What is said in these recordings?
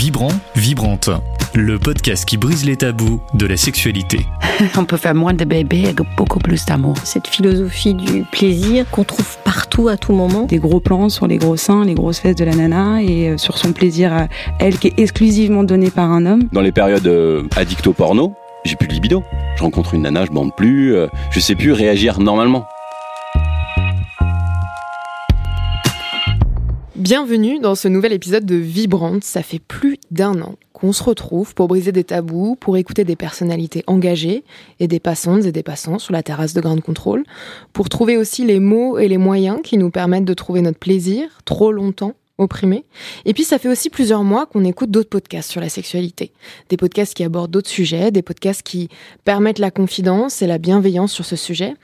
Vibrant, Vibrante, le podcast qui brise les tabous de la sexualité. On peut faire moins de bébés avec beaucoup plus d'amour. Cette philosophie du plaisir qu'on trouve partout à tout moment. Des gros plans sur les gros seins, les grosses fesses de la nana et euh, sur son plaisir à elle qui est exclusivement donné par un homme. Dans les périodes euh, addicto porno, j'ai plus de libido. Je rencontre une nana, je bande plus, euh, je sais plus réagir normalement. Bienvenue dans ce nouvel épisode de Vibrante. Ça fait plus d'un an qu'on se retrouve pour briser des tabous, pour écouter des personnalités engagées et des passantes et des passants sur la terrasse de Grande Contrôle, pour trouver aussi les mots et les moyens qui nous permettent de trouver notre plaisir, trop longtemps opprimé. Et puis ça fait aussi plusieurs mois qu'on écoute d'autres podcasts sur la sexualité. Des podcasts qui abordent d'autres sujets, des podcasts qui permettent la confidence et la bienveillance sur ce sujet,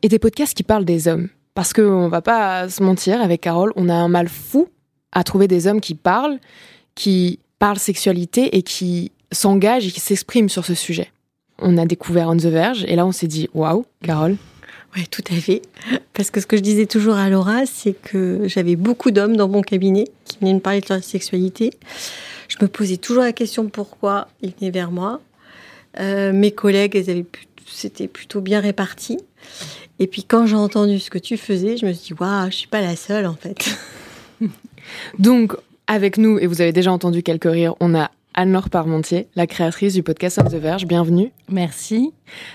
et des podcasts qui parlent des hommes. Parce qu'on va pas se mentir, avec Carole, on a un mal fou à trouver des hommes qui parlent, qui parlent sexualité et qui s'engagent et qui s'expriment sur ce sujet. On a découvert On the Verge et là on s'est dit waouh, Carole. Oui, tout à fait. Parce que ce que je disais toujours à Laura, c'est que j'avais beaucoup d'hommes dans mon cabinet qui venaient me parler de leur sexualité. Je me posais toujours la question pourquoi ils venaient vers moi. Euh, mes collègues, elles avaient c'était plutôt bien réparti. Et puis quand j'ai entendu ce que tu faisais, je me suis dit, waouh, je suis pas la seule en fait. Donc, avec nous, et vous avez déjà entendu quelques rires, on a Anne-Laure Parmentier, la créatrice du podcast On the Verge. Bienvenue. Merci.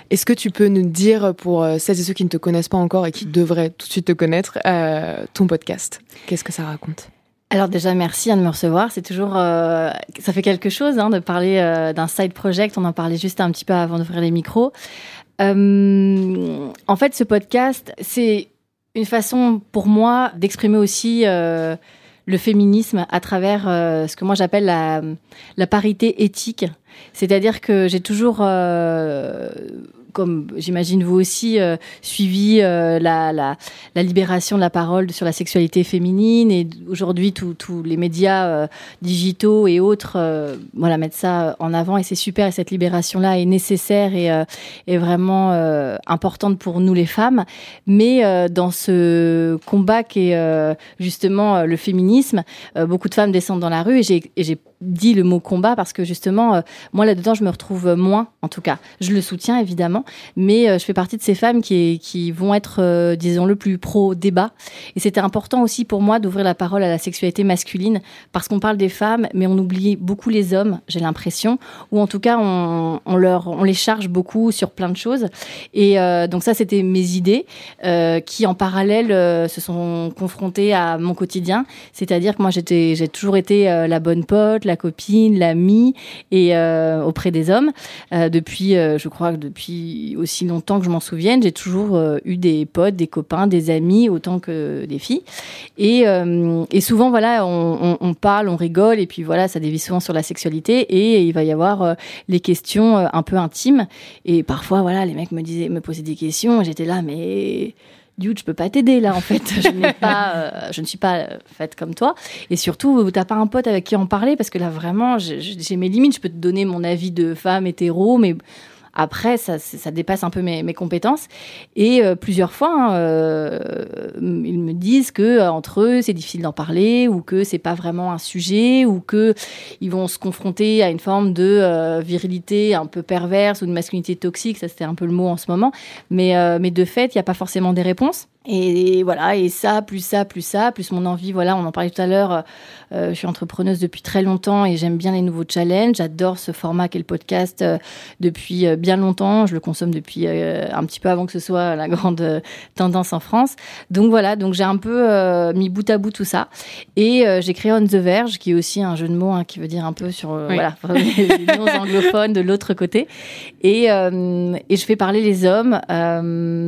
Est-ce que tu peux nous dire, pour euh, celles et ceux qui ne te connaissent pas encore et qui devraient tout de suite te connaître, euh, ton podcast? Qu'est-ce que ça raconte? Alors déjà, merci de me recevoir. C'est toujours, euh, ça fait quelque chose hein, de parler d'un side project. On en parlait juste un petit peu avant d'ouvrir les micros. en fait, ce podcast, c'est une façon pour moi d'exprimer aussi le féminisme à travers euh, ce que moi j'appelle la, parité éthique. C'est-à-dire que j'ai toujours euh, comme j'imagine vous aussi, euh, suivi euh, la, la, la, libération de la parole sur la sexualité féminine et aujourd'hui tous les médias euh, digitaux et autres voilà, mettent ça en avant et c'est super et cette libération-là est nécessaire et est vraiment importante pour nous les femmes. Mais dans ce combat qui est justement le féminisme, beaucoup de femmes descendent dans la rue et j'ai dit le mot combat parce que justement, moi là-dedans, je me retrouve moins, en tout cas. Je le soutiens évidemment, mais euh, je fais partie de ces femmes qui, qui vont être, euh, disons, le plus pro-débat. Et c'était important aussi pour moi d'ouvrir la parole à la sexualité masculine, parce qu'on parle des femmes, mais on oublie beaucoup les hommes, j'ai l'impression, ou en tout cas, on, on, leur, on les charge beaucoup sur plein de choses. Et euh, donc ça, c'était mes idées, qui en parallèle se sont confrontées à mon quotidien. C'est-à-dire que moi, j'ai toujours été la bonne pote, copine, l'amie, et auprès des hommes, depuis, je crois que depuis aussi longtemps que je m'en souvienne, j'ai toujours euh, eu des potes, des copains, des amis, autant que des filles. Et, euh, et souvent, voilà, on, parle, on rigole, et puis voilà, ça dévie souvent sur la sexualité, et il va y avoir euh, les questions un peu intimes. Et parfois, voilà, les mecs me disaient, me posaient des questions, j'étais là, mais dude, je peux pas t'aider là en fait. Je, n'ai pas, je ne suis pas faite comme toi. Et surtout, t'as pas un pote avec qui en parler? Parce que là vraiment, j'ai mes limites. Je peux te donner mon avis de femme hétéro, mais après, ça, ça dépasse un peu mes, mes compétences. Et euh, plusieurs fois, hein, euh, ils me disent que euh, entre eux, c'est difficile d'en parler, ou que c'est pas vraiment un sujet, ou que ils vont se confronter à une forme de virilité un peu perverse ou de masculinité toxique. Ça, c'était un peu le mot en ce moment. Mais, mais de fait, il n'y a pas forcément des réponses. Et voilà, et ça, plus ça, plus ça, plus mon envie, voilà, on en parlait tout à l'heure, euh, je suis entrepreneuse depuis très longtemps et j'aime bien les nouveaux challenges, j'adore ce format qu'est le podcast euh, depuis euh, bien longtemps, je le consomme depuis un petit peu avant que ce soit la grande tendance en France. Donc voilà, donc j'ai un peu mis bout à bout tout ça. Et j'ai créé On the Verge, qui est aussi un jeu de mots hein, qui veut dire un peu sur voilà, les noms anglophones de l'autre côté. Et, et je fais parler les hommes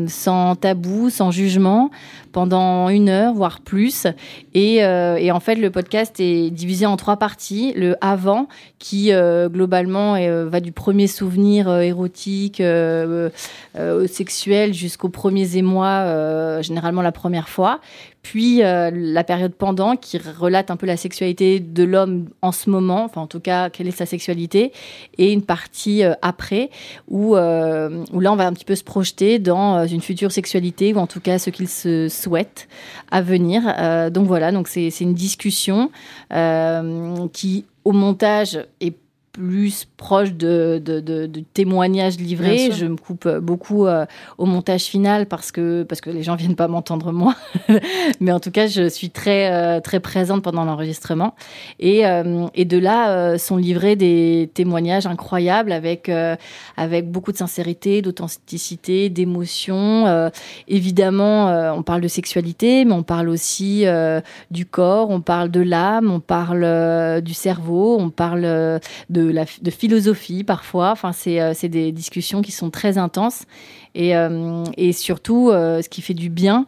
sans tabou, sans jugement pendant une heure, voire plus. Et, euh, et, en fait, le podcast est divisé en trois parties. Le avant, qui euh, globalement euh, va du premier souvenir érotique, sexuel, jusqu'aux premiers émois, généralement la première fois puis euh, la période pendant qui relate un peu la sexualité de l'homme en ce moment, enfin en tout cas quelle est sa sexualité, et une partie euh, après où, euh, là on va un petit peu se projeter dans une future sexualité ou en tout cas ce qu'il se souhaite à venir. donc voilà, donc c'est une discussion qui au montage et plus proche de, de, de, de témoignages livrés. Je me coupe beaucoup euh, au montage final parce que, parce que les gens viennent pas m'entendre moi. Mais en tout cas, je suis très, euh, très présente pendant l'enregistrement. Et, euh, et de là euh, sont livrés des témoignages incroyables avec, euh, avec beaucoup de sincérité, d'authenticité, d'émotion. Euh, évidemment, euh, on parle de sexualité, mais on parle aussi euh, du corps, on parle de l'âme, on parle euh, du cerveau, on parle euh, de, philosophie parfois. Enfin, c'est euh, c'est des discussions qui sont très intenses. Et, euh, et surtout, euh, ce qui fait du bien,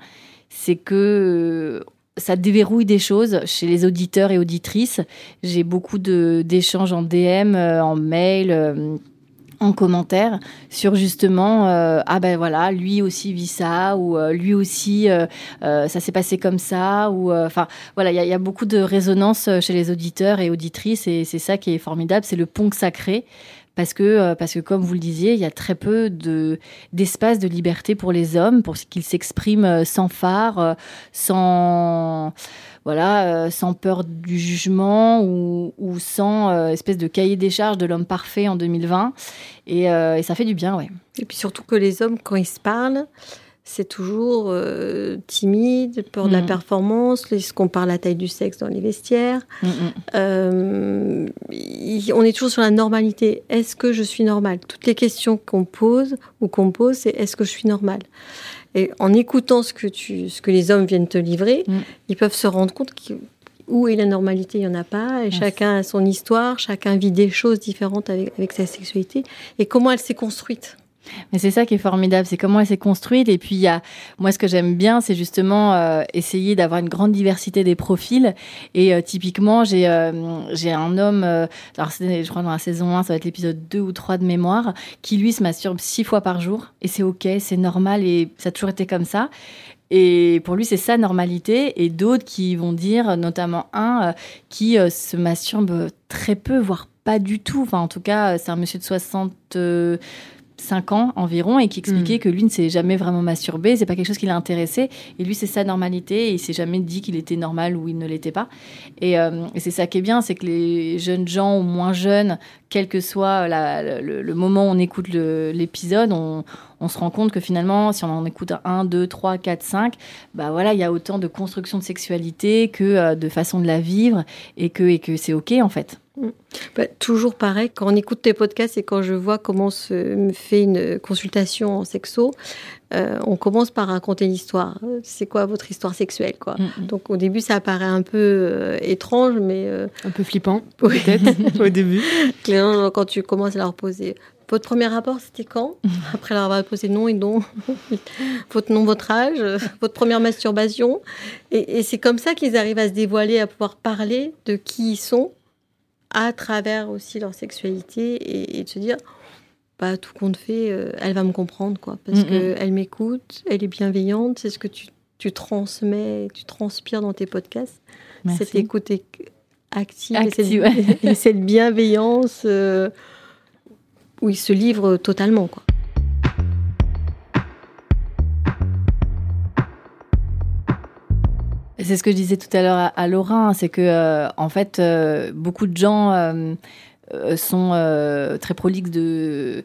c'est que ça déverrouille des choses chez les auditeurs et auditrices. J'ai beaucoup d'échanges en DM, en mail. En commentaire sur justement euh, ah ben voilà lui aussi vit ça ou euh, lui aussi euh, euh, ça s'est passé comme ça ou euh, enfin voilà il y, y a beaucoup de résonance euh, chez les auditeurs et auditrices et c'est ça qui est formidable c'est le pont crée parce que parce que comme vous le disiez il y a très peu de d'espace de liberté pour les hommes pour qu'ils s'expriment sans phare sans voilà, euh, sans peur du jugement ou, ou sans euh, espèce de cahier des charges de l'homme parfait en 2020. Et, euh, et ça fait du bien, ouais. Et puis surtout que les hommes, quand ils se parlent, c'est toujours timide, peur de la Mhm. performance, est-ce qu'on parle la taille du sexe dans les vestiaires. Mm, mm. On est toujours sur la normalité. Est-ce que je suis normale? Toutes les questions qu'on pose ou qu'on pose, c'est est-ce que je suis normale? Et en écoutant ce que, tu, ce que les hommes viennent te livrer, Mm. ils peuvent se rendre compte que, où est la normalité, il n'y en a pas. Et chacun a son histoire, chacun vit des choses différentes avec, avec sa sexualité. Et comment elle s'est construite? Mais c'est ça qui est formidable, c'est comment elle s'est construite. Et puis, il y a, moi, ce que j'aime bien, c'est justement euh, essayer d'avoir une grande diversité des profils. Et euh, typiquement, j'ai euh, j'ai un homme, alors je crois dans la saison 1, ça va être l'épisode 2 ou 3 de mémoire, qui lui se masturbe six fois par jour. Et c'est OK, c'est normal et ça a toujours été comme ça. Et pour lui, c'est sa normalité. Et d'autres qui vont dire, notamment un qui se masturbe très peu, voire pas du tout. Enfin, en tout cas, c'est un monsieur de 60. Euh, 5 ans environ et qui expliquait Mm. que lui ne s'est jamais vraiment masturbé, c'est pas quelque chose qui l'a intéressé et lui c'est sa normalité et il s'est jamais dit qu'il était normal ou il ne l'était pas. Et, euh, et c'est ça qui est bien, c'est que les jeunes gens ou moins jeunes, quel que soit la- le, le moment où on écoute l'épisode, on, on se rend compte que finalement, si on en écoute un, 1, 2, 3, 4, 5, bah voilà, il y a autant de construction de sexualité que euh, de façon de la vivre et que, et que c'est ok en fait. Bah, toujours pareil, quand on écoute tes podcasts et quand je vois comment se fait une consultation en sexo, euh, on commence par raconter l'histoire. C'est quoi votre histoire sexuelle quoi Mm, mm. Donc au début ça paraît un peu euh, étrange, mais euh, Un peu flippant, peut-être, au début. quand tu commences à leur poser votre premier rapport c'était quand? Après leur avoir posé nom et nom, votre nom, votre âge, votre première masturbation. Et, et c'est comme ça qu'ils arrivent à se dévoiler, à pouvoir parler de qui ils sont à travers aussi leur sexualité et, et de se dire bah, tout compte fait, euh, elle va me comprendre, quoi. Parce Mhm. qu'elle m'écoute, elle est bienveillante, c'est ce que tu, tu transmets, tu transpires dans tes podcasts. Merci. Cette écoute ac- active, et cette, ouais. et cette bienveillance euh, où ils se livrent totalement, quoi. C'est ce que je disais tout à l'heure à, Laura, hein, c'est que euh, en fait, euh, beaucoup de gens euh, sont très prolixes de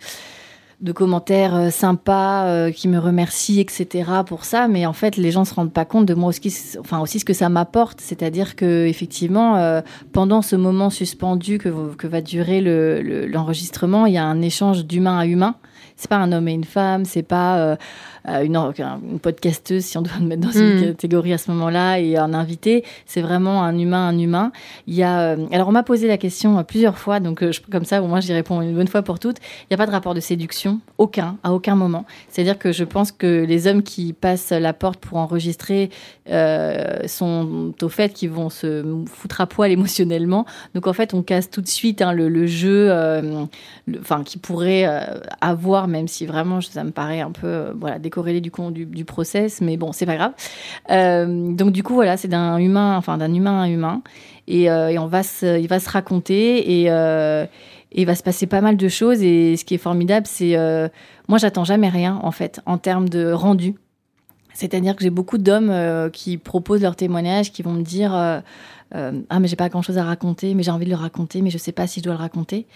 commentaires sympas qui me remercient, etc. pour ça, mais en fait, les gens se rendent pas compte de moi aussi, enfin aussi ce que ça m'apporte, c'est-à-dire que effectivement, pendant ce moment suspendu que, va durer le- le- l'enregistrement, il y a un échange d'humain à humain. C'est pas un homme et une femme, c'est pas euh, euh, une, une podcasteuse, si on doit me mettre dans une Mm. catégorie à ce moment-là, et un invité. C'est vraiment un humain, un humain. Il y a, euh, alors on m'a posé la question plusieurs fois, donc je- comme ça, au moins j'y réponds une bonne fois pour toutes. Il n'y a pas de rapport de séduction, aucun, à aucun moment. C'est-à-dire que je pense que les hommes qui passent la porte pour enregistrer euh, sont au fait qu'ils vont se foutre à poil émotionnellement. Donc en fait, on casse tout de suite hein, le, le jeu, le- enfin qui pourrait euh, même si vraiment ça me paraît un peu euh, voilà décorrélé du, du process, mais bon, c'est pas grave. Euh, donc du coup voilà, c'est d'un humain, enfin d'un humain à humain, et, euh, on va il va se raconter et il va se passer pas mal de choses. Et ce qui est formidable, c'est moi j'attends jamais rien en fait en termes de rendu. C'est-à-dire que j'ai beaucoup d'hommes qui proposent leur témoignage, qui vont me dire ah mais j'ai pas grand-chose à raconter, mais j'ai envie de le raconter, mais je sais pas si je dois le raconter.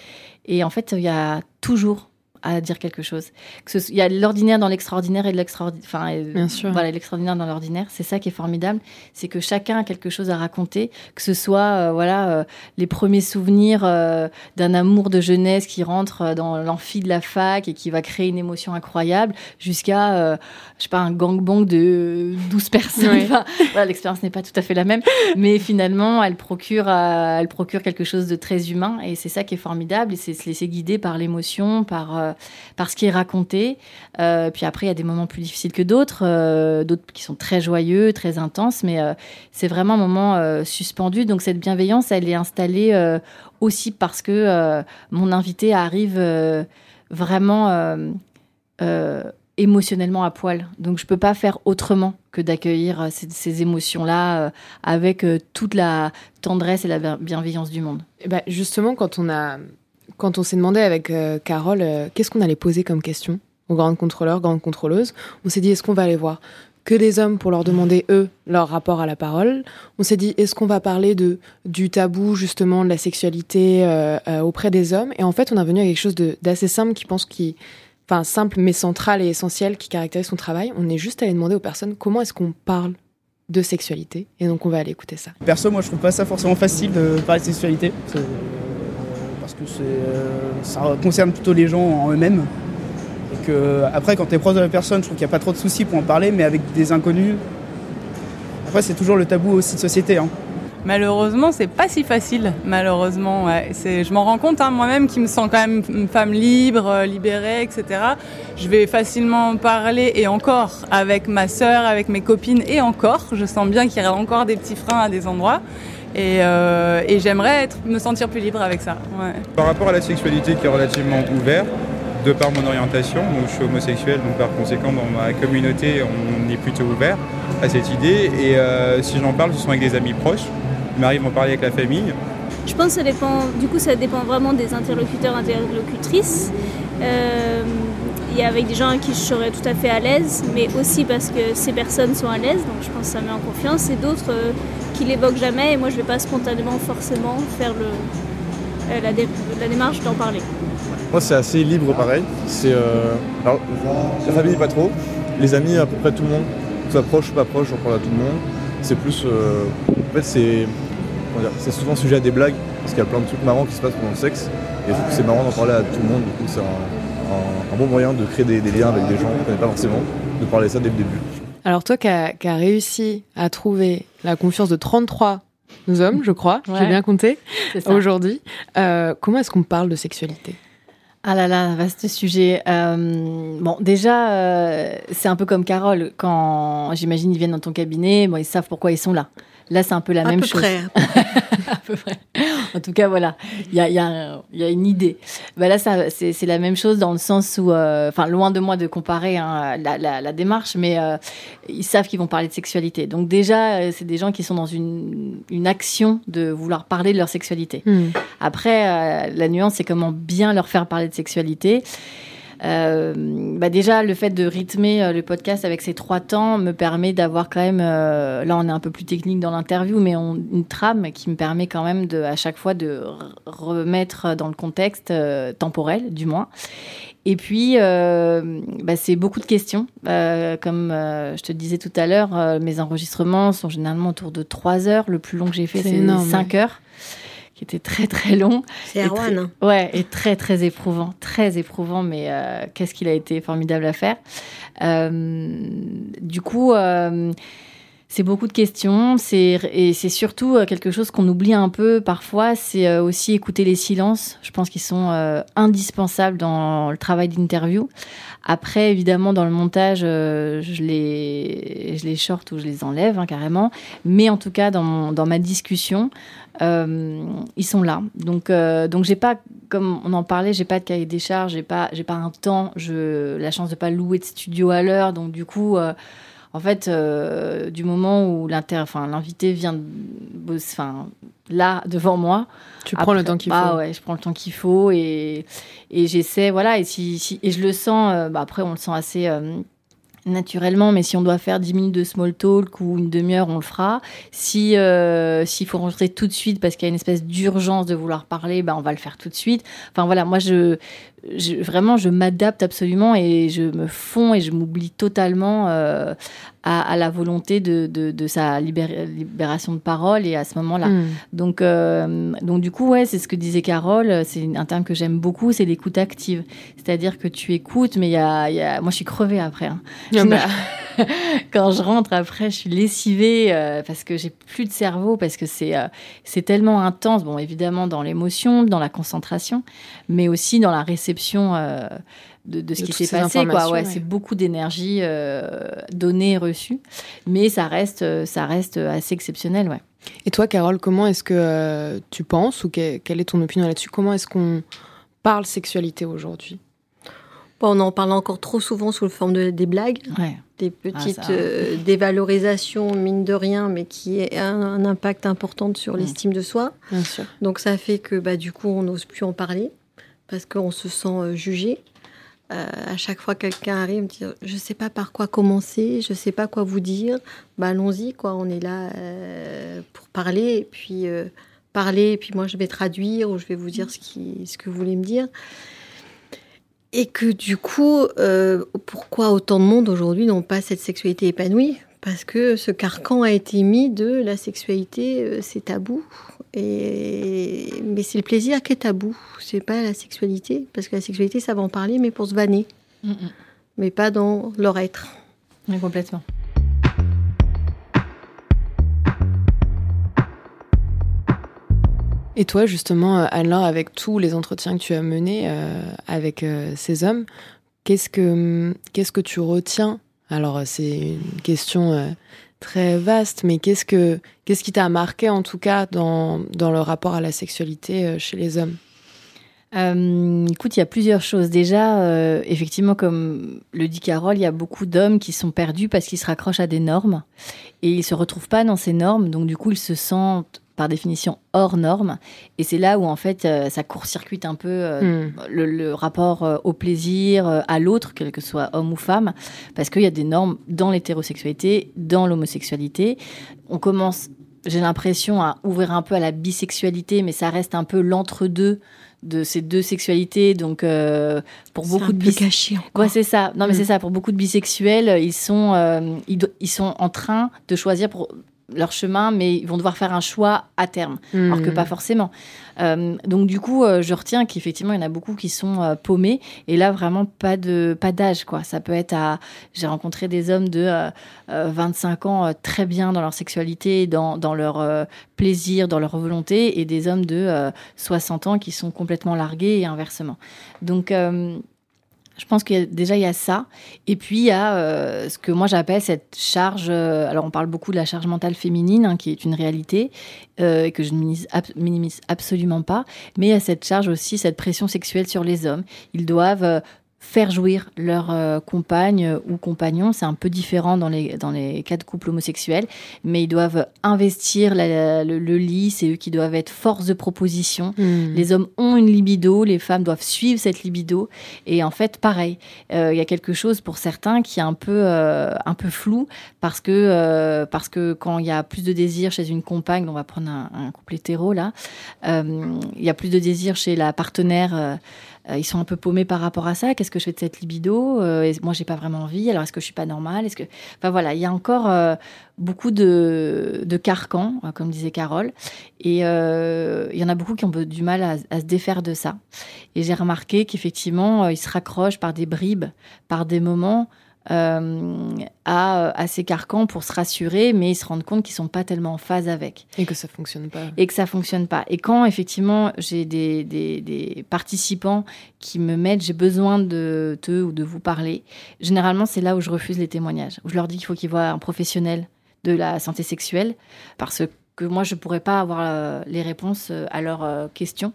Et en fait, il y a toujours à dire quelque chose. Que ce- Il y a l'ordinaire dans l'extraordinaire et de l'extraordinaire. Enfin, euh, Bien sûr. Voilà, l'extraordinaire dans l'ordinaire. C'est ça qui est formidable, c'est que chacun a quelque chose à raconter, que ce soit euh, voilà euh, les premiers souvenirs euh, d'un amour de jeunesse qui rentre dans l'amphi de la fac et qui va créer une émotion incroyable, jusqu'à je sais pas un gangbang de 12 personnes. Ouais. Enfin, voilà, l'expérience n'est pas tout à fait la même, mais finalement, elle procure, elle procure quelque chose de très humain et c'est ça qui est formidable et c'est se laisser guider par l'émotion, par, euh, par ce qui est raconté. Euh, puis après, il y a des moments plus difficiles que d'autres, euh, d'autres qui sont très joyeux, très intenses, mais euh, c'est vraiment un moment suspendu. Donc cette bienveillance, elle est installée aussi parce que mon invité arrive vraiment émotionnellement à poil. Donc je peux pas faire autrement que d'accueillir ces, émotions-là avec toute la tendresse et la bien- bienveillance du monde. Eh ben, justement, quand on a, quand on s'est demandé avec euh, Carole, euh, qu'est-ce qu'on allait poser comme question aux grandes contrôleurs, grandes contrôleuses, on s'est dit, est-ce qu'on va aller voir que des hommes pour leur demander, eux, leur rapport à la parole? On s'est dit, est-ce qu'on va parler de, du tabou, justement, de la sexualité euh, auprès des hommes? Et en fait, on est venu à quelque chose d'assez simple qui pense qui... Enfin, simple mais central et essentiel qui caractérise son travail. On est juste allé demander aux personnes comment est-ce qu'on parle de sexualité? Et donc, on va aller écouter ça. Perso, moi, je trouve pas ça forcément facile de parler de sexualité. Euh, ça concerne plutôt les gens en eux-mêmes. Que, après, quand tu es proche de la personne, je trouve qu'il n'y a pas trop de soucis pour en parler, mais avec des inconnus. Après, c'est toujours le tabou aussi de société. hein. Malheureusement, c'est pas si facile. Malheureusement, je m'en rends compte hein, moi-même qui me sens quand même une femme libre, euh, libérée, etc. Je vais facilement parler et encore avec ma sœur, avec mes copines et encore. Je sens bien qu'il y a encore des petits freins à des endroits. Et, euh, et j'aimerais être, me sentir plus libre avec ça. Ouais. Par rapport à la sexualité qui est relativement ouverte, de par mon orientation, donc je suis homosexuel, donc par conséquent dans ma communauté on est plutôt ouvert à cette idée et euh, si j'en parle ce sont avec des amis proches, il m'arrive d'en parler avec la famille. Je pense que ça dépend, du coup, ça dépend vraiment des interlocuteurs, interlocutrices. Euh, Il y a avec des gens avec qui je serais tout à fait à l'aise, mais aussi parce que ces personnes sont à l'aise, donc je pense que ça met en confiance, et d'autres euh, qui l'évoquent jamais, et moi je vais pas spontanément forcément faire le, euh, la, dé- la démarche d'en parler. Moi, c'est assez libre, pareil. C'est euh, la famille pas trop, les amis à peu près tout le monde, soit proche ou pas proche, j'en parle à tout le monde. C'est plus, euh, en fait, c'est c'est souvent sujet à des blagues parce qu'il y a plein de trucs marrants qui se passent pendant le sexe et c'est marrant d'en parler à tout le monde. Du coup, c'est un, bon moyen de créer des, liens avec des gens qu'on connaît pas forcément, de parler ça dès le début. Alors toi qui as réussi à trouver la confiance de 33 hommes, je crois, j'ai bien compté, aujourd'hui, euh, comment est-ce qu'on parle de sexualité? Ah là là, vaste sujet. Euh, bon, déjà, euh, c'est un peu comme Carole. Quand j'imagine ils viennent dans ton cabinet, bon, ils savent pourquoi ils sont là. Là, c'est un peu la À même peu chose. près. à peu près. En tout cas, voilà, il y a, y a y une idée. Bah là, ça, c'est la même chose dans le sens où, euh, enfin, loin de moi de comparer hein, la, la- la démarche, mais euh, ils savent qu'ils vont parler de sexualité. Donc déjà, euh, c'est des gens qui sont dans une, une action de vouloir parler de leur sexualité. Après, euh, la nuance, c'est comment bien leur faire parler de sexualité. Euh, bah déjà, le fait de rythmer euh, le podcast avec ces trois temps me permet d'avoir quand même, euh, là on est un peu plus technique dans l'interview, mais on, une trame qui me permet quand même de, à chaque fois de remettre dans le contexte euh, temporel, du moins. Et puis, euh, bah, c'est beaucoup de questions. Euh, comme euh, je te disais tout à l'heure, euh, mes enregistrements sont généralement autour de trois heures. Le plus long que j'ai fait, C'est c'est énorme, cinq heures qui était très très long. C'est Erwan, hein. Ouais, et très très éprouvant, très éprouvant, mais euh, qu'est-ce qu'il a été formidable à faire. Euh, du coup, euh, c'est beaucoup de questions, c'est et c'est surtout quelque chose qu'on oublie un peu parfois, c'est aussi écouter les silences. Je pense qu'ils sont indispensables dans le travail d'interview. Après, évidemment, dans le montage, je les je les short ou je les enlève hein, carrément, mais en tout cas dans mon, dans ma discussion, ils sont là. Donc euh, donc j'ai pas comme on en parlait, j'ai pas de cahier des charges, j'ai pas j'ai pas un temps, je la chance de pas louer de studio à l'heure, donc du coup. euh, en fait, euh, du moment où l'inter, enfin, l'invité vient, de bosser- enfin, là devant moi, Tu prends le temps qu'il ah faut. ouais, je prends le temps qu'il faut et et j'essaie, voilà, et si, si- et je le sens. euh, bah, après, on le sent assez euh, naturellement, mais si on doit faire 10 minutes de small talk ou une demi-heure, on le fera. Si euh, s'il faut rentrer tout de suite parce qu'il y a une espèce d'urgence de vouloir parler, ben on va le faire tout de suite. Enfin voilà, moi je, je vraiment je m'adapte absolument et je me fonds et je m'oublie totalement euh, à, à, la volonté de, de, de sa libér libération de parole et à ce moment-là. Mm. Donc euh, donc du coup ouais, c'est ce que disait Carole, c'est un terme que j'aime beaucoup, c'est l'écoute active. C'est-à-dire que tu écoutes, mais il y a, y a, moi je suis crevée après. Hein. Ah bah. quand je rentre après, je suis lessivée euh, parce que j'ai plus de cerveau, parce que c'est c'est tellement intense. Bon, évidemment dans l'émotion, dans la concentration, mais aussi dans la réception euh, de, de, ce De qui s'est passé. Quoi. Ouais, ouais. C'est beaucoup d'énergie euh, donnée et reçue, mais ça reste, euh, ça reste assez exceptionnel. Ouais. Et toi, Carole, comment est-ce que euh, tu penses ou que- quelle est ton opinion là-dessus? Comment est-ce qu'on parle sexualité aujourd'hui? Bon, on en parle encore trop souvent sous la forme de, des blagues, Ouais. des petites Ah, euh, dévalorisations, mine de rien, mais qui a un, un impact important sur Mm. l'estime de soi. Bien sûr. Donc ça fait que bah, du coup, on n'ose plus en parler parce qu'on se sent euh, jugé. Euh, à chaque fois, quelqu'un arrive me dire Je ne sais pas par quoi commencer, je ne sais pas quoi vous dire. Bah, Allons-y, quoi. On est là euh, pour parler. Puis, parler, puis moi, je vais traduire ou je vais vous dire ce, ce que vous voulez me dire. Et que du coup, pourquoi autant de monde aujourd'hui n'ont pas cette sexualité épanouie? Parce que ce carcan a été mis de la sexualité, c'est tabou. Et... Mais c'est le plaisir qui est tabou, c'est pas la sexualité. Parce que la sexualité, ça va en parler, mais pour se vanner, Mm, mm. mais pas dans leur être. Mais complètement. Et toi, justement, euh, Anne-Laure, avec tous les entretiens que tu as menés euh, avec euh, ces hommes, qu'est-ce que, qu'est-ce que tu retiens? Alors, c'est une question euh, très vaste, mais qu'est-ce, que, qu'est-ce qui t'a marqué, en tout cas, dans, dans le rapport à la sexualité euh, chez les hommes? Euh, écoute, il y a plusieurs choses. Déjà, euh, effectivement, comme le dit Carole, il y a beaucoup d'hommes qui sont perdus parce qu'ils se raccrochent à des normes et ils se retrouvent pas dans ces normes. Donc, du coup, ils se sentent par définition hors normes. Et c'est là où, en fait, euh, ça court-circuite un peu euh, Hmm. le, le rapport euh, au plaisir, à l'autre, quel que soit homme ou femme, parce qu'il y a des normes dans l'hétérosexualité, dans l'homosexualité. On commence, j'ai l'impression, à ouvrir un peu à la bisexualité, mais ça reste un peu l'entre-deux de ces deux sexualités. Donc, euh, pour beaucoup un de peu bis- caché encore. Ouais, c'est ça. Non, mais Mm. c'est ça. Pour beaucoup de bisexuels, ils sont, euh, ils sont en train de choisir pour leur chemin, mais ils vont devoir faire un choix à terme, alors que Hmm. pas forcément. Euh, donc du coup, euh, je retiens qu'effectivement, il y en a beaucoup qui sont euh, paumés, et là vraiment pas de pas d'âge quoi. Ça peut être à, j'ai rencontré des hommes de euh, euh, 25 ans très bien dans leur sexualité, dans, dans leur plaisir, dans leur volonté, et des hommes de euh, 60 ans qui sont complètement largués et inversement. Donc je pense qu'il y a, déjà il y a ça, et puis il y a euh, ce que moi j'appelle cette charge. euh, alors on parle beaucoup de la charge mentale féminine, hein, qui est une réalité euh, que je ne minimise, minimise absolument pas, mais il y a cette charge aussi, cette pression sexuelle sur les hommes. Ils doivent euh, faire jouir leur euh, compagne ou compagnon. C'est un peu différent dans les, dans les cas de couple homosexuels, mais ils doivent investir la- le, le lit, c'est eux qui doivent être force de proposition. Hmm. Les hommes ont une libido, les femmes doivent suivre cette libido. Et en fait, pareil, euh, il y a quelque chose pour certains qui est un peu, euh, un peu flou parce que, parce que quand il y a plus de désir chez une compagne, on va prendre un, un couple hétéro là, il y a plus de désir chez la partenaire. Euh, ils sont un peu paumés par rapport à ça. Qu'est-ce que je fais de cette libido? Euh, et Moi, j'ai pas vraiment envie. Alors, est-ce que je suis pas normale? Est-ce que, enfin voilà, il y a encore euh, beaucoup de, de carcans, comme disait Carole, et il y en a beaucoup qui ont du mal à, à se défaire de ça. Et j'ai remarqué qu'effectivement, ils se raccrochent par des bribes, par des moments euh, à, à ces carcans pour se rassurer, mais ils se rendent compte qu'ils sont pas tellement en phase avec Et que ça fonctionne pas. et que ça fonctionne pas. Et quand effectivement j'ai des, des, des participants qui me mettent j'ai besoin de te ou de vous parler, généralement c'est là où je refuse les témoignages, où je leur dis qu'il faut qu'ils voient un professionnel de la santé sexuelle parce que moi je pourrais pas avoir euh, les réponses euh, à leurs euh, questions.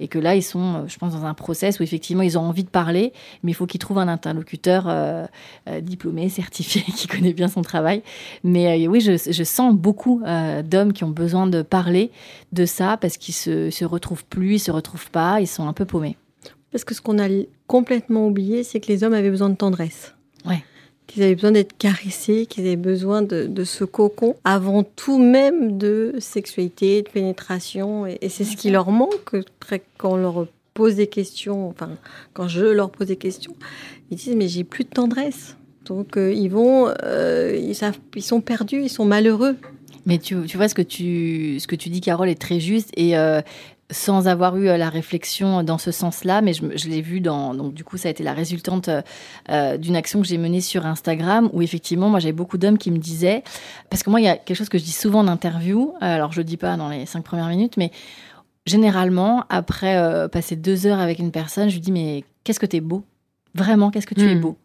Et que là ils sont je pense dans un process où effectivement ils ont envie de parler mais il faut qu'ils trouvent un interlocuteur diplômé certifié qui connaît bien son travail. Mais oui je, sens beaucoup d'hommes qui ont besoin de parler de ça parce qu'ils se, se retrouvent plus ils se retrouvent pas ils sont un peu paumés. Parce que ce qu'on a complètement oublié, c'est que les hommes avaient besoin de tendresse. Qu'ils avaient besoin d'être caressés, qu'ils avaient besoin de, ce cocon avant tout même de sexualité, de pénétration. Et, c'est ce qui leur manque quand on leur pose des questions, enfin quand je leur pose des questions, ils disent mais j'ai plus de tendresse. Donc euh, ils vont, euh, ils, savent, ils sont perdus, ils sont malheureux. Mais tu, tu, vois, ce que tu, ce que tu dis, Carole, est très juste. Et euh, sans avoir eu euh, la réflexion dans ce sens-là, mais je, je l'ai vu dans. Donc, du coup, ça a été la résultante euh, d'une action que j'ai menée sur Instagram, où effectivement, moi, j'avais beaucoup d'hommes qui me disaient. Parce que moi, il y a quelque chose que je dis souvent en interview, alors je le dis pas dans les cinq premières minutes, mais généralement, après euh, passer deux heures avec une personne, je lui dis Mais qu'est-ce que t'es beau? Vraiment, qu'est-ce que tu Hmm. es beau?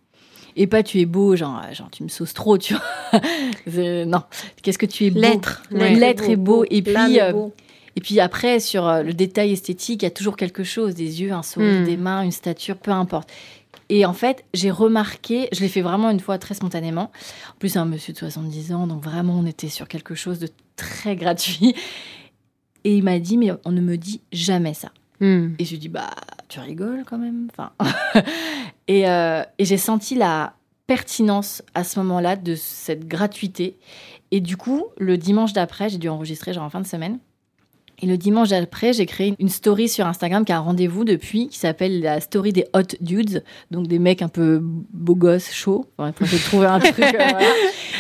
Et pas tu es beau, genre, genre tu me sauces trop, tu vois. Non, qu'est-ce que tu es beau? L'être, l'être est beau. Et puis, euh. Et puis après, sur euh, le détail esthétique, il y a toujours quelque chose, des yeux, un sourire, Hmm. des mains, une stature, peu importe. Et en fait, j'ai remarqué, je l'ai fait vraiment une fois très spontanément. En plus, un monsieur de 70 ans, donc vraiment, on était sur quelque chose de très gratuit. Et il m'a dit, mais on ne me dit jamais ça. Hmm. Et je lui dis, bah, tu rigoles quand même. Enfin, et euh, et j'ai senti la pertinence à ce moment-là de cette gratuité. Et du coup, le dimanche d'après, j'ai dû enregistrer genre en fin de semaine. Et le dimanche d'après, j'ai créé une story sur Instagram qui a un rendez-vous depuis, qui s'appelle la story des hot dudes, donc des mecs un peu beaux gosses, chauds. Enfin, il faut trouver un truc. euh, voilà.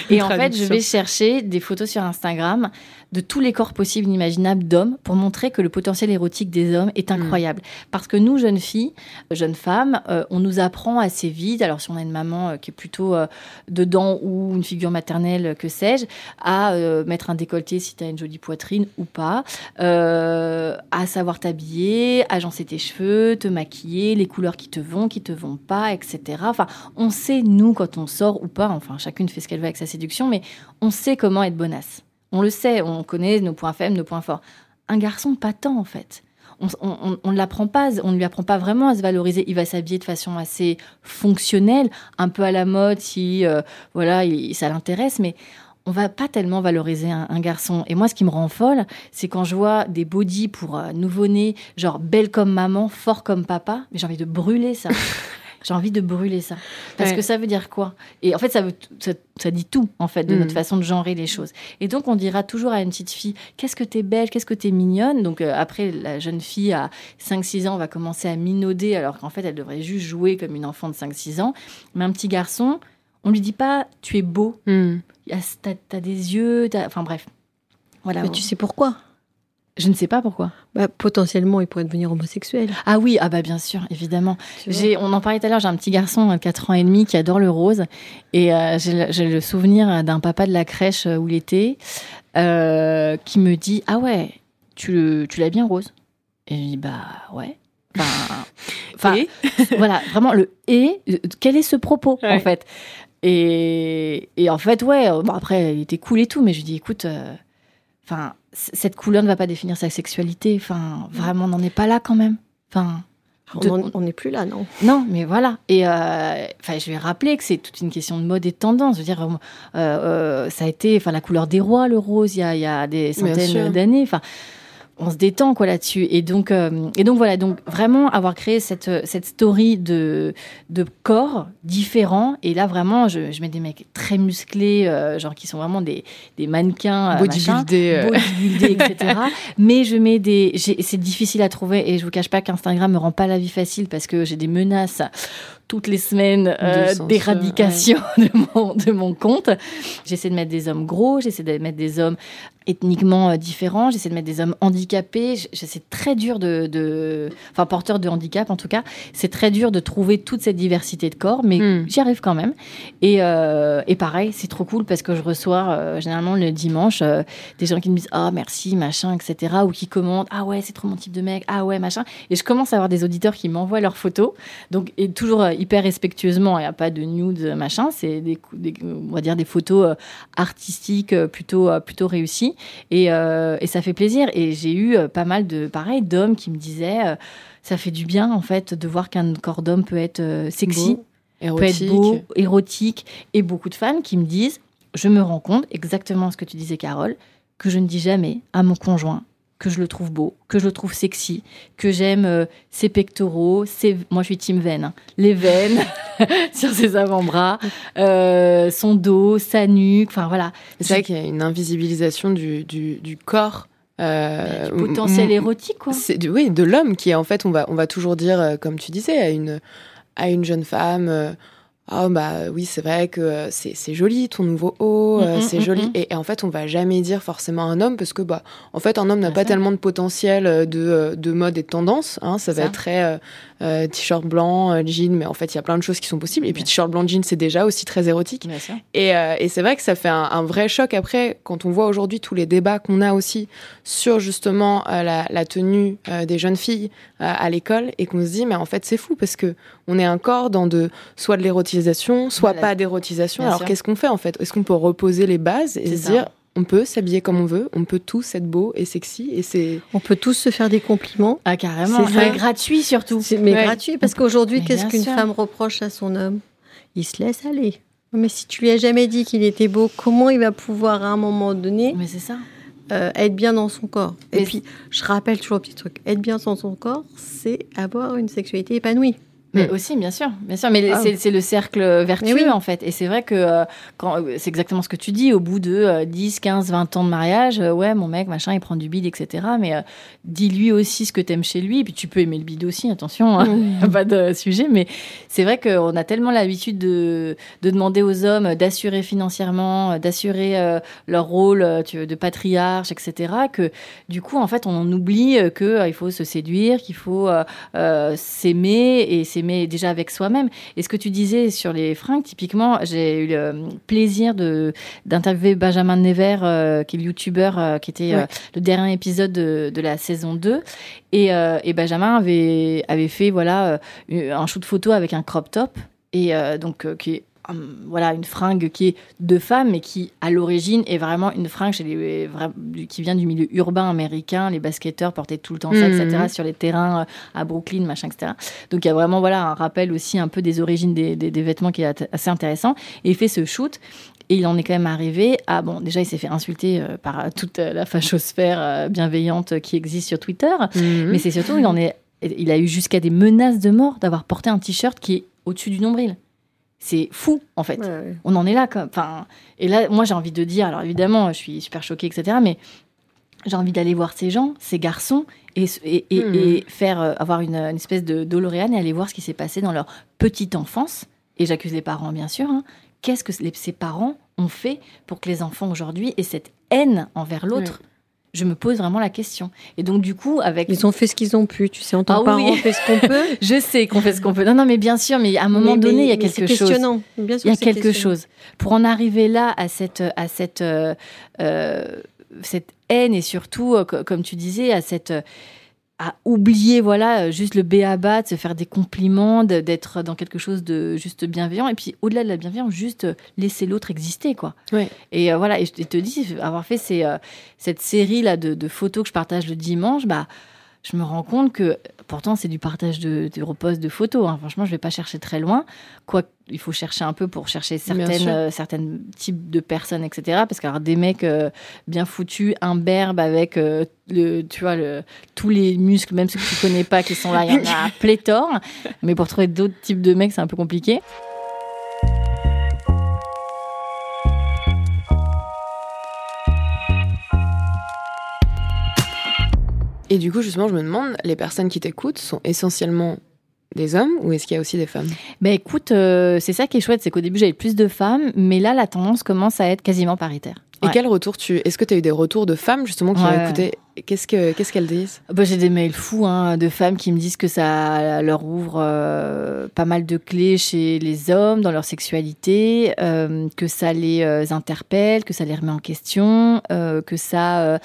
Et en fait, je vais chercher des photos sur Instagram de tous les corps possibles et imaginables d'hommes pour montrer que le potentiel érotique des hommes est incroyable. Parce que nous, jeunes filles, jeunes femmes, euh, on nous apprend assez vite, alors si on a une maman euh, qui est plutôt euh, dedans ou une figure maternelle, euh, que sais-je, à euh, mettre un décolleté si tu as une jolie poitrine ou pas, euh, à savoir t'habiller, agencer tes cheveux, te maquiller, les couleurs qui te vont, qui te vont pas, etc. Enfin, on sait, nous, quand on sort ou pas, enfin, chacune fait ce qu'elle veut avec sa séduction, mais on sait comment être bonasse. On le sait, on connaît nos points faibles, nos points forts. Un garçon, pas tant, en fait. On, ne l'apprend pas, on ne lui apprend pas vraiment à se valoriser. Il va s'habiller de façon assez fonctionnelle, un peu à la mode si euh, voilà, il- ça l'intéresse, mais on va pas tellement valoriser un, garçon. Et moi, ce qui me rend folle, c'est quand je vois des bodys pour euh, nouveau-nés, genre belle comme maman, fort comme papa, mais j'ai envie de brûler ça. j'ai envie de brûler ça. Parce Ouais. que ça veut dire quoi? Et en fait, ça, veut, ça, ça dit tout, en fait, de Mm. notre façon de genrer les choses. Et donc, on dira toujours à une petite fille, qu'est-ce que t'es belle, qu'est-ce que t'es mignonne? Donc, euh, après, la jeune fille à 5-6 ans va commencer à minauder, alors qu'en fait, elle devrait juste jouer comme une enfant de 5-6 ans. Mais un petit garçon, on lui dit pas, tu es beau. A- T'as t'as des yeux, enfin bref. Voilà. Mais tu sais pourquoi? Je ne sais pas pourquoi. bah, Potentiellement, il pourrait devenir homosexuel. Ah oui, ah bah bien sûr, évidemment. J'ai, on en parlait tout à l'heure, j'ai un petit garçon de 4 ans et demi qui adore le rose. Et euh, j'ai, le- souvenir d'un papa de la crèche où il était, euh, qui me dit Ah ouais, tu, tu l'as bien rose? Et je dis Bah ouais. Enfin, voilà, vraiment le et, euh, quel est ce propos en fait? Et, et en fait, ouais, euh, bon, après, il était cool et tout, mais je lui dis Écoute, euh, enfin, cette couleur ne va pas définir sa sexualité. Enfin, vraiment, on n'en est pas là quand même. Enfin. de- On n'est plus là, non non, mais voilà. Et euh, enfin, je vais rappeler que c'est toute une question de mode et de tendance. Je veux dire, euh, euh, ça a été, enfin, la couleur des rois, le rose, il y a, il y a des centaines d'années. Enfin, on se détend quoi là-dessus. Et donc, euh, et donc voilà. Donc vraiment avoir créé cette cette story de de corps différents. Et là vraiment, je, je mets des mecs très musclés, euh, genre qui sont vraiment des des mannequins, euh, machin Bodybuildé. euh. bodybuildé, etc. Mais je mets des. C'est difficile à trouver et je vous cache pas qu'Instagram me rend pas la vie facile parce que j'ai des menaces toutes les semaines euh, De d'éradication de, mon, de mon compte. J'essaie de mettre des hommes gros, j'essaie de mettre des hommes ethniquement euh, différents, j'essaie de mettre des hommes handicapés. C'est très dur de, de. Enfin, porteurs de handicap en tout cas. C'est très dur de trouver toute cette diversité de corps, mais Hmm. j'y arrive quand même. Et, euh, et pareil, c'est trop cool parce que je reçois euh, généralement le dimanche euh, des gens qui me disent ah merci machin etc ou qui commentent ah ouais c'est trop mon type de mec ah ouais machin et je commence à avoir des auditeurs qui m'envoient leurs photos donc et toujours euh, hyper respectueusement il n'y a pas de nude machin c'est des, des- on va dire des photos euh, artistiques euh, plutôt euh, plutôt réussies et, euh, et ça fait plaisir. Et j'ai eu euh, pas mal de pareil d'hommes qui me disaient euh, ça fait du bien en fait de voir qu'un corps d'homme peut être euh, sexy Beau, peut être beau, érotique, et beaucoup de femmes qui me disent, je me rends compte, exactement ce que tu disais Carole, que je ne dis jamais à mon conjoint que je le trouve beau, que je le trouve sexy, que j'aime euh, ses pectoraux, ses... moi je suis team veine, hein. les veines sur ses avant-bras, euh, son dos, sa nuque, enfin voilà. C'est vrai qu'il y a une invisibilisation du, du, du corps. Euh, du potentiel érotique, quoi. C'est du- oui, de l'homme qui est en fait, on va, on va toujours dire, euh, comme tu disais, à une, à une jeune femme. Euh, Oh bah oui, c'est vrai que euh, c'est c'est joli ton nouveau haut, euh, Mm, mm, c'est mm, joli. Et, et en fait, on va jamais dire forcément un homme parce que bah en fait un homme n'a pas tellement de potentiel euh, de, de mode et de tendance. Hein, ça va Ça. être très euh, t-shirt blanc, euh, jean, mais en fait il y a plein de choses qui sont possibles. Et puis t-shirt blanc, jean, c'est déjà aussi très érotique. Bien sûr. Et, euh, et c'est vrai que ça fait un, un vrai choc après quand on voit aujourd'hui tous les débats qu'on a aussi sur justement euh, la, la tenue euh, des jeunes filles euh, à l'école et qu'on se dit mais en fait c'est fou parce que on est encore dans de soit de l'érotisation, soit Voilà. pas d'érotisation. Alors qu'est-ce qu'on fait en fait? Est-ce qu'on peut reposer les bases et se ça. dire on peut s'habiller comme on veut, on peut tous être beau et sexy et c'est On peut tous se faire des compliments. Ah carrément, C'est gratuit surtout. C'est- Mais Ouais. gratuit, parce qu'aujourd'hui, qu'est-ce qu'une femme reproche à son homme? Il se laisse aller. Mais si tu lui as jamais dit qu'il était beau, comment il va pouvoir à un moment donné Mais c'est ça. euh, être bien dans son corps? Et puis, je rappelle toujours un petit truc être bien dans son corps, c'est avoir une sexualité épanouie. Mais Mm. aussi, bien sûr, bien sûr. Mais Ah. c'est c'est le cercle vertueux, oui. en fait. Et c'est vrai que euh, euh, c'est exactement ce que tu dis, au bout de euh, 10, 15, 20 ans de mariage, euh, ouais, mon mec, machin, il prend du bide, etc. Mais euh, dis-lui aussi ce que t'aimes chez lui. Et puis tu peux aimer le bide aussi, attention, hein, a pas de sujet. Mais c'est vrai qu'on a tellement l'habitude de, de demander aux hommes d'assurer financièrement, d'assurer leur rôle tu veux, de patriarche, etc. Que du coup, en fait, on oublie euh, que euh, il faut se séduire, qu'il faut s'aimer et s'aimer déjà avec soi-même. Et ce que tu disais sur les fringues, typiquement, j'ai eu le plaisir de d'interviewer Benjamin Never, euh, qui est le youtubeur, euh, qui était euh, le dernier épisode de, de la saison 2. Et, euh, et Benjamin avait, avait fait voilà, euh, un shoot photo avec un crop top. Et euh, donc, euh, qui est voilà, une fringue qui est de femme, mais qui, à l'origine, est vraiment une fringue chez les, qui vient du milieu urbain américain. Les basketteurs portaient tout le temps ça, Mhm. etc., sur les terrains euh, à Brooklyn, machin, etc. Donc, il y a vraiment voilà, un rappel aussi un peu des origines des, des- des vêtements qui est assez intéressant. Et il fait ce shoot. Et il en est quand même arrivé à bon déjà il s'est fait insulter euh, par toute euh, la fachosphère bienveillante qui existe sur Twitter Mhm. mais c'est surtout il en est il a eu jusqu'à des menaces de mort d'avoir porté un t-shirt qui est au-dessus du nombril c'est fou en fait. On en est là comme enfin et là moi j'ai envie de dire alors évidemment je suis super choquée etc mais j'ai envie d'aller voir ces gens ces garçons et, et, et- et faire euh, avoir une, une espèce de DeLorean et aller voir ce qui s'est passé dans leur petite enfance. Et j'accuse les parents bien sûr hein. qu'est-ce que les- ces parents ont fait pour que les enfants aujourd'hui aient cette haine envers l'autre je me pose vraiment la question et donc du coup avec Ils ont fait ce qu'ils ont pu, tu sais, en tant Ah que parents, oui. on fait ce qu'on peut. je sais qu'on fait ce qu'on peut. Non, non, mais bien sûr, mais à un moment Mais- donné, mais- il y a quelque c'est chose. questionnant. Bien sûr il y a que c'est quelque chose. Pour en arriver là, à cette, à cette, euh, euh, cette haine et surtout, euh, co- comme tu disais, à cette. À oublier voilà euh, juste le béaba de se faire des compliments de- d'être dans quelque chose de juste bienveillant et puis au-delà de la bienveillance juste euh, laisser l'autre exister quoi Ouais. et euh, voilà et je te dis avoir fait ces, euh, cette série là de, de photos que je partage le dimanche bah je me rends compte que pourtant c'est du partage de, de de photos. hein. Franchement, je vais pas chercher très loin. Quoi, il faut chercher un peu pour chercher certaines, euh, certaines types de personnes, etc. Parce qu'avoir des mecs euh, bien foutus, imberbes avec euh, le, tu vois, le, tous les muscles, même ceux que tu connais pas, qui sont là, il y en a pléthore. Mais pour trouver d'autres types de mecs, c'est un peu compliqué. Et du coup, justement, je me demande, les personnes qui t'écoutent sont essentiellement des hommes ou est-ce qu'il y a aussi des femmes? Ben écoute, euh, c'est ça qui est chouette, c'est qu'au début j'avais plus de femmes, mais là la tendance commence à être quasiment paritaire. Et Ouais. quel retour tu Est-ce que tu as eu des retours de femmes justement qui Ouais. ont écouté Qu'est-ce que qu'est-ce qu'elles disent? Bah, j'ai des mails fous hein, de femmes qui me disent que ça leur ouvre euh, pas mal de clés chez les hommes dans leur sexualité, euh, que ça les euh, interpelle, que ça les remet en question, euh, que ça euh,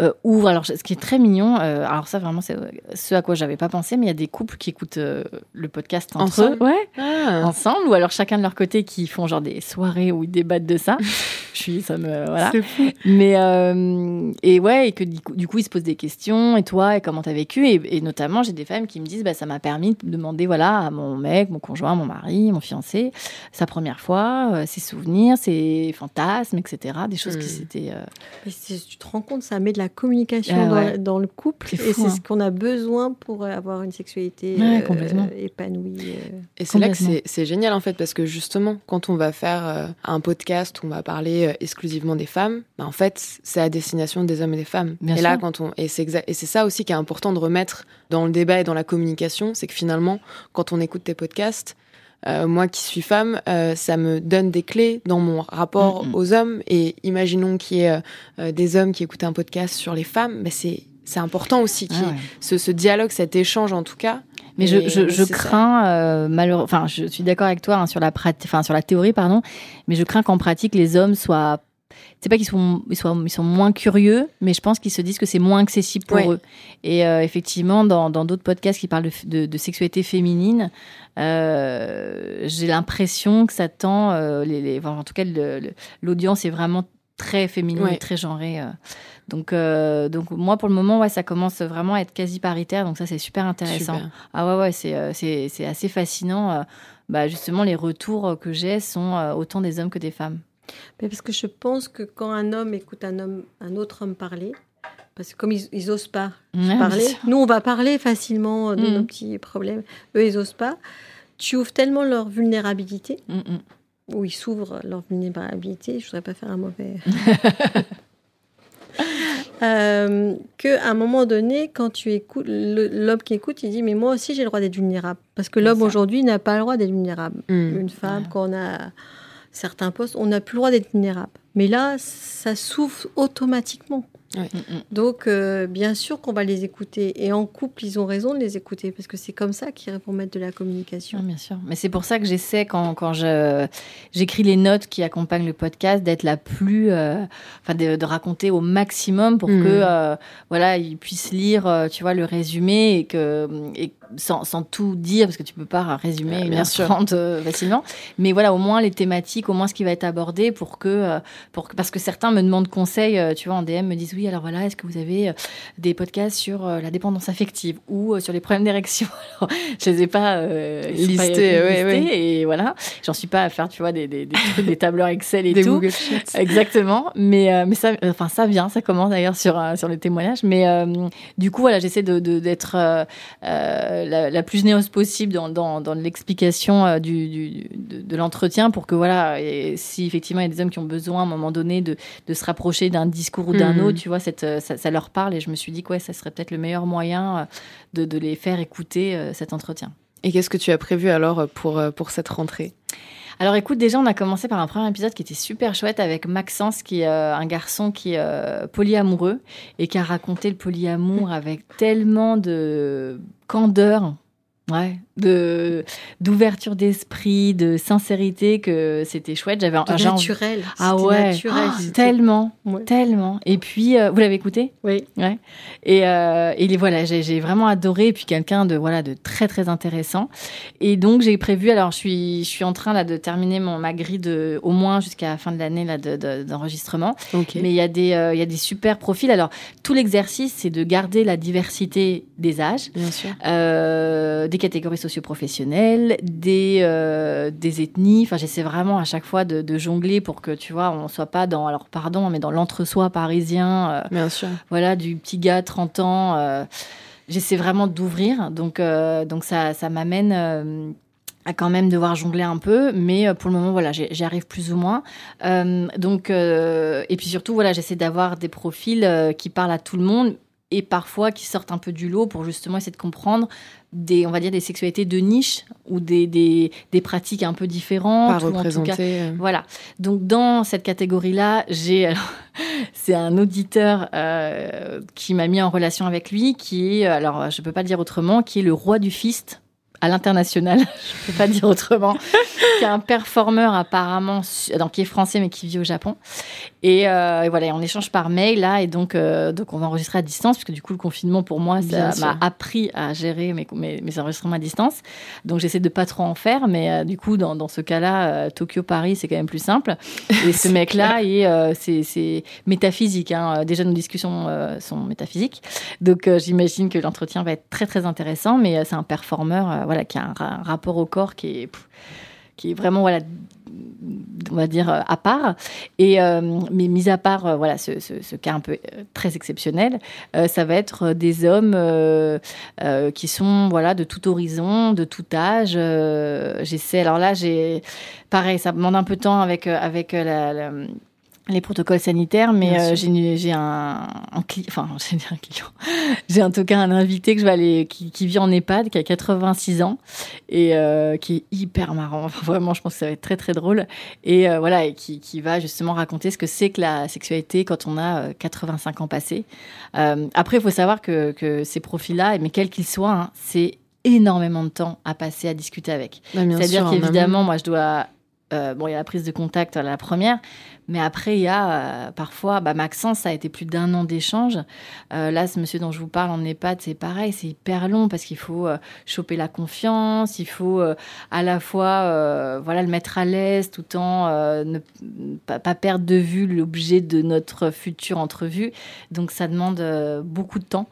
euh, ouvre. Alors, ce qui est très mignon, euh, alors ça vraiment c'est ce à quoi j'avais pas pensé, mais il y a des couples qui écoutent euh, le podcast entre Ensemble eux, ouais, Ah. ensemble, ou alors chacun de leur côté qui font genre des soirées où ils débattent de ça. Je suis, ça me voilà. C'est fou. Mais euh, et ouais, et que du coup, du coup, ils se posent des questions. Et toi, et comment t'as vécu? Et, et notamment, j'ai des femmes qui me disent, bah, ça m'a permis de demander, voilà, à mon mec, mon conjoint, mon mari, mon fiancé, sa première fois, euh, ses souvenirs, ses fantasmes, etc. Des choses qui Mm. s'étaient. euh, tu te rends compte, ça met de la communication Ah dans, ouais. dans le couple. Et c'est hein. ce qu'on a besoin pour avoir une sexualité Ouais, euh, complètement. épanouie. euh. Et c'est là que c'est génial en fait parce que justement quand on va faire euh, un podcast où on va parler euh, exclusivement des femmes, bah, en fait c'est à destination des hommes et des femmes. Bien et là quand on et c'est exa- et c'est ça aussi qui est important de remettre dans le débat et dans la communication, c'est que finalement quand on écoute tes podcasts euh, moi qui suis femme, euh, ça me donne des clés dans mon rapport aux hommes. Et imaginons qu'il y ait euh, des hommes qui écoutent un podcast sur les femmes, mais c'est c'est important aussi Ah ouais. ce, ce dialogue, cet échange en tout cas. Mais je, je, crains, euh, malheureux- enfin, je suis d'accord avec toi hein, sur la pratique, enfin sur la théorie, pardon, mais je crains qu'en pratique les hommes soient, c'est pas qu'ils sont, ils soient, ils sont moins curieux, mais je pense qu'ils se disent que c'est moins accessible pour Ouais. eux. Et euh, effectivement, dans dans d'autres podcasts qui parlent de, de, de sexualité féminine, euh, j'ai l'impression que ça tend, euh, les, les- en tout cas, l'audience est vraiment très féminine, Ouais. très genrée. euh. Donc, euh, donc moi, pour le moment, ouais, ça commence vraiment à être quasi paritaire. Donc ça, c'est super intéressant. Super. Ah ouais, ouais, c'est, c'est, c'est assez fascinant. Bah, justement, les retours que j'ai sont autant des hommes que des femmes. Mais parce que je pense que quand un homme écoute un, homme, un autre homme parler, parce que comme ils, ils osent pas Ouais, parler, nous on va parler facilement de nos petits problèmes, eux ils osent pas. Tu ouvres tellement leur vulnérabilité, Mm, mm. ou ils s'ouvrent leur vulnérabilité, je voudrais pas faire un mauvais. Euh, que à un moment donné, quand tu écoutes l'homme qui écoute, il dit mais moi aussi j'ai le droit d'être vulnérable parce que l'homme aujourd'hui n'a pas le droit d'être vulnérable. Mm. Une femme quand on a certains postes, on n'a plus le droit d'être vulnérable. Mais là, ça s'ouvre automatiquement. Mm, mm. Donc, euh, bien sûr qu'on va les écouter. Et en couple, ils ont raison de les écouter parce que c'est comme ça qu'ils vont mettre de la communication. Bien sûr. Mais c'est pour ça que j'essaie, quand, quand je, j'écris les notes qui accompagnent le podcast, d'être la plus. euh, enfin, de, de raconter au maximum pour Mhm. que, euh, voilà, ils puissent lire, tu vois, le résumé et que. Et sans, sans tout dire, parce que tu peux pas résumer une heure trente facilement. Mais voilà, au moins les thématiques, au moins ce qui va être abordé pour que. pour parce que certains me demandent conseil, tu vois, en DM, me disent oui, alors voilà, est-ce que vous avez euh, des podcasts sur euh, la dépendance affective ou euh, sur les problèmes d'érection? Je les ai pas euh, pas Listés, ouais, listés, ouais. et voilà. J'en suis pas à faire, tu vois, des, des, des, trucs, des tableurs Excel et Des tout. Google Sheets. Exactement. Mais, euh, mais ça, enfin, ça vient, ça commence d'ailleurs sur, sur les témoignages. Mais euh, du coup, voilà, j'essaie de- d'être la, la plus généreuse possible dans, dans, dans l'explication du, du- de, de l'entretien pour que, voilà, et si effectivement il y a des hommes qui ont besoin à un moment donné de, de se rapprocher d'un discours ou d'un Mhm. autre, tu vois, cette, euh, ça, ça leur parle. Et je me suis dit que ouais, ça serait peut-être le meilleur moyen euh, de, de les faire écouter euh, cet entretien. Et qu'est-ce que tu as prévu alors pour, pour cette rentrée? Alors écoute, déjà on a commencé par un premier épisode qui était super chouette avec Maxence, qui est euh, un garçon qui est euh, polyamoureux et qui a raconté le polyamour avec tellement de candeur. Ouais, de d'ouverture d'esprit, de sincérité que c'était chouette. J'avais un De envie- naturel. Ah ouais, naturel, Ah, tellement, Ouais. tellement. Et puis euh, vous l'avez écouté? Oui. Ouais. Et, euh, et les voilà, j'ai j'ai vraiment adoré. Et puis quelqu'un de voilà de très très intéressant. Et donc j'ai prévu. Alors je suis je suis en train là de terminer mon ma grille de au moins jusqu'à la fin de l'année là de- de- d'enregistrement. Ok. Mais il y a des euh, il y a des super profils. Alors tout l'exercice c'est de garder la diversité des âges, Bien sûr. euh, des catégories socio-professionnelles, des euh, des ethnies. Enfin j'essaie vraiment à chaque fois de, de jongler pour que tu vois on soit pas dans alors pardon mais dans l'entre-soi parisien. euh, Bien sûr. voilà, du petit gars, 30 ans. euh, J'essaie vraiment d'ouvrir. Donc, donc ça, ça m'amène à quand même devoir jongler un peu. Mais pour le moment, voilà, j'y j'y arrive plus ou moins. Euh, donc, euh, et puis surtout, voilà, j'essaie d'avoir des profils euh, qui parlent à tout le monde et parfois qui sortent un peu du lot pour justement essayer de comprendre des, on va dire, des sexualités de niche ou des, des, des pratiques un peu différentes. Pas ou en tout cas- représenté. euh. voilà. Donc dans cette catégorie-là, j'ai c'est un auditeur euh, qui m'a mis en relation avec lui, qui est alors je peux pas le dire autrement, qui est le roi du fist à l'international, je peux pas dire autrement, qui est un performeur apparemment, donc qui est français mais qui vit au Japon. Et, euh, et voilà, on échange par mail là, et donc euh, donc on va enregistrer à distance puisque du coup le confinement pour moi ça m'a appris à gérer mes, mes, mes enregistrements à distance. Donc j'essaie de pas trop en faire, mais euh, du coup dans, dans ce cas-là, euh, Tokyo Paris c'est quand même plus simple. Et ce mec-là, c'est métaphysique. Hein. Déjà nos discussions sont métaphysiques, donc j'imagine que l'entretien va être très très intéressant. Mais c'est un performeur, euh, voilà, qui a un, ra- un rapport au corps qui est qui est vraiment voilà on va dire euh, à part. Et euh, mais mis à part euh, voilà ce, cas un peu très exceptionnel ça va être des hommes qui sont voilà de tout horizon de tout âge j'essaie alors là j'ai pareil ça demande un peu de temps avec avec la- les protocoles sanitaires, mais euh, j'ai un, un client, enfin j'ai un client, j'ai en tout cas un invité que je vais aller, qui, qui vit en EHPAD, qui a 86 ans et euh, qui est hyper marrant. Enfin, vraiment, je pense que ça va être très très drôle et euh, voilà, et qui, qui va justement raconter ce que c'est que la sexualité quand on a euh, 85 ans passés. Après, il faut savoir que, que ces profils-là, mais quels qu'ils soient, hein, c'est énormément de temps à passer à discuter avec. Bah, C'est-à-dire sûr, en qu'évidemment, moi, je dois. euh, bon, il y a la prise de contact à la première, mais après, il y a euh, parfois. Bah, Maxence, ça a été plus d'un an d'échange. Euh, là, ce monsieur dont je vous parle en EHPAD, c'est pareil, c'est hyper long parce qu'il faut euh, choper la confiance, il faut à la fois voilà, le mettre à l'aise tout en ne pas, pas perdre de vue l'objet de notre future entrevue. Donc, ça demande beaucoup de temps.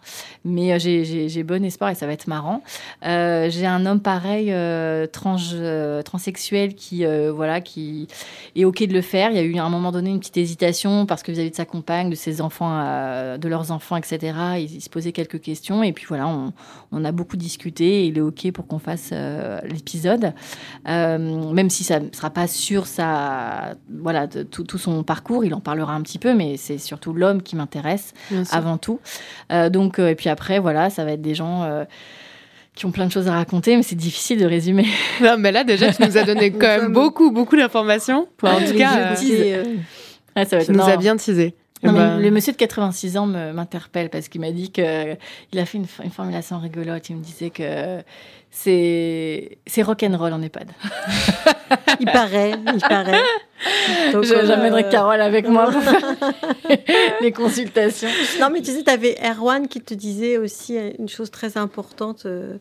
Mais j'ai- bon espoir et ça va être marrant. J'ai un homme pareil, trans, transsexuel, qui, voilà, qui est OK de le faire. Il y a eu un moment donné une petite hésitation parce que vis-à-vis de sa compagne, de ses enfants, euh, de leurs enfants, etc., il, il se posait quelques questions. Et puis voilà, on, on a beaucoup discuté et il est OK pour qu'on fasse euh, l'épisode. Euh, même si ça ne sera pas sur sa, voilà, de tout, tout son parcours, il en parlera un petit peu, mais c'est surtout l'homme qui m'intéresse avant tout. Donc, et puis après, voilà, ça va être des gens qui ont plein de choses à raconter, mais c'est difficile de résumer. Non, mais là, déjà, tu nous as donné quand même beaucoup, beaucoup d'informations. en tout cas, euh, euh, ouais, ça va être tu nous as bien teasé. Non, Eh ben, le monsieur de 86 ans m'interpelle parce qu'il m'a dit que il a fait une, une formulation rigolote. Il me disait que c'est c'est rock'n'roll en EHPAD. Il paraît, il paraît. Je- euh, J'amènerai Carole avec moi pour faire les consultations. Non, mais tu sais, tu avais Erwan qui te disait aussi une chose très importante euh,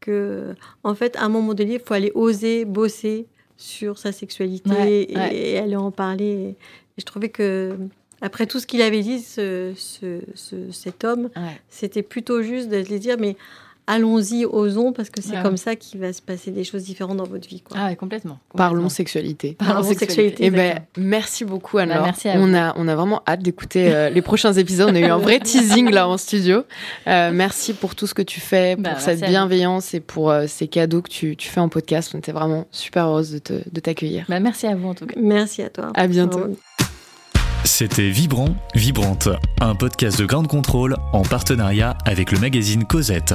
que, en fait, à un moment donné, il faut aller oser bosser sur sa sexualité Ouais, et, ouais. et aller en parler. Et je trouvais que, après tout ce qu'il avait dit, ce, ce- ce- cet homme, Ouais. c'était plutôt juste de lui dire, mais allons-y, osons, parce que c'est Ouais. comme ça qu'il va se passer des choses différentes dans votre vie. Quoi. Ah ouais, complètement. Parlons sexualité. Parlons sexualité, Eh ben, merci beaucoup. Bah, merci à on a on a vraiment hâte d'écouter euh, les prochains épisodes. On a eu un vrai teasing là en studio. Euh, merci pour tout ce que tu fais, pour Bah, cette à vous. bienveillance et pour euh, ces cadeaux que tu, tu fais en podcast. On était vraiment super heureuse de te de t'accueillir. Bah, merci à vous en tout cas. Merci à toi. À bientôt. C'était Vibrant, Vibrante, un podcast de Grande Contrôle en partenariat avec le magazine Cosette.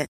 it.